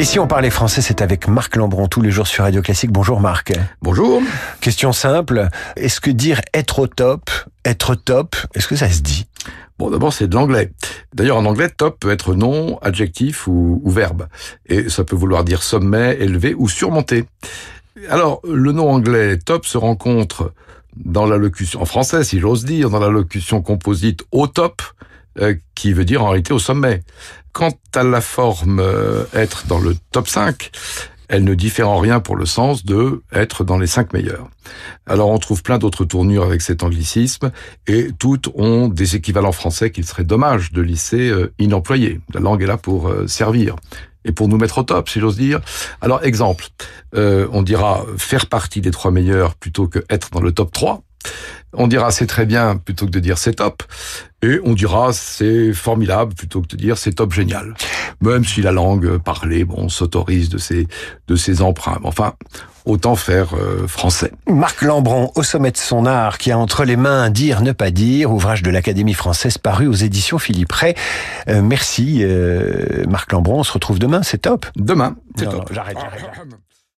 Et si on parlait français, c'est avec Marc Lambron tous les jours sur Radio Classique. Bonjour Marc. Bonjour. Question simple. Est-ce que dire être au top, être top, est-ce que ça se dit? Bon, d'abord, c'est de l'anglais. D'ailleurs, en anglais, top peut être nom, adjectif ou, ou, verbe. Et ça peut vouloir dire sommet, élevé ou surmonté. Alors, le nom anglais top se rencontre dans la locution, en français, si j'ose dire, dans la locution composite au top, euh, qui veut dire en réalité au sommet. Quant à la forme euh, être dans le top 5, elle ne diffère en rien pour le sens de être dans les cinq meilleurs. Alors on trouve plein d'autres tournures avec cet anglicisme et toutes ont des équivalents français qu'il serait dommage de laisser euh, inemployés. La langue est là pour euh, servir et pour nous mettre au top, si j'ose dire. Alors exemple, euh, on dira faire partie des trois meilleurs plutôt que être dans le top 3. On dira c'est très bien plutôt que de dire c'est top. Et on dira c'est formidable plutôt que de dire c'est top génial. Même si la langue parlée, bon, s'autorise de ses, de ses emprunts. Enfin, autant faire euh, français. Marc Lambron, au sommet de son art, qui a entre les mains Dire, ne pas dire, ouvrage de l'Académie française paru aux éditions Philippe Ray. Euh, merci euh, Marc Lambron, on se retrouve demain, c'est top. Demain, c'est top. J'arrête, j'arrête.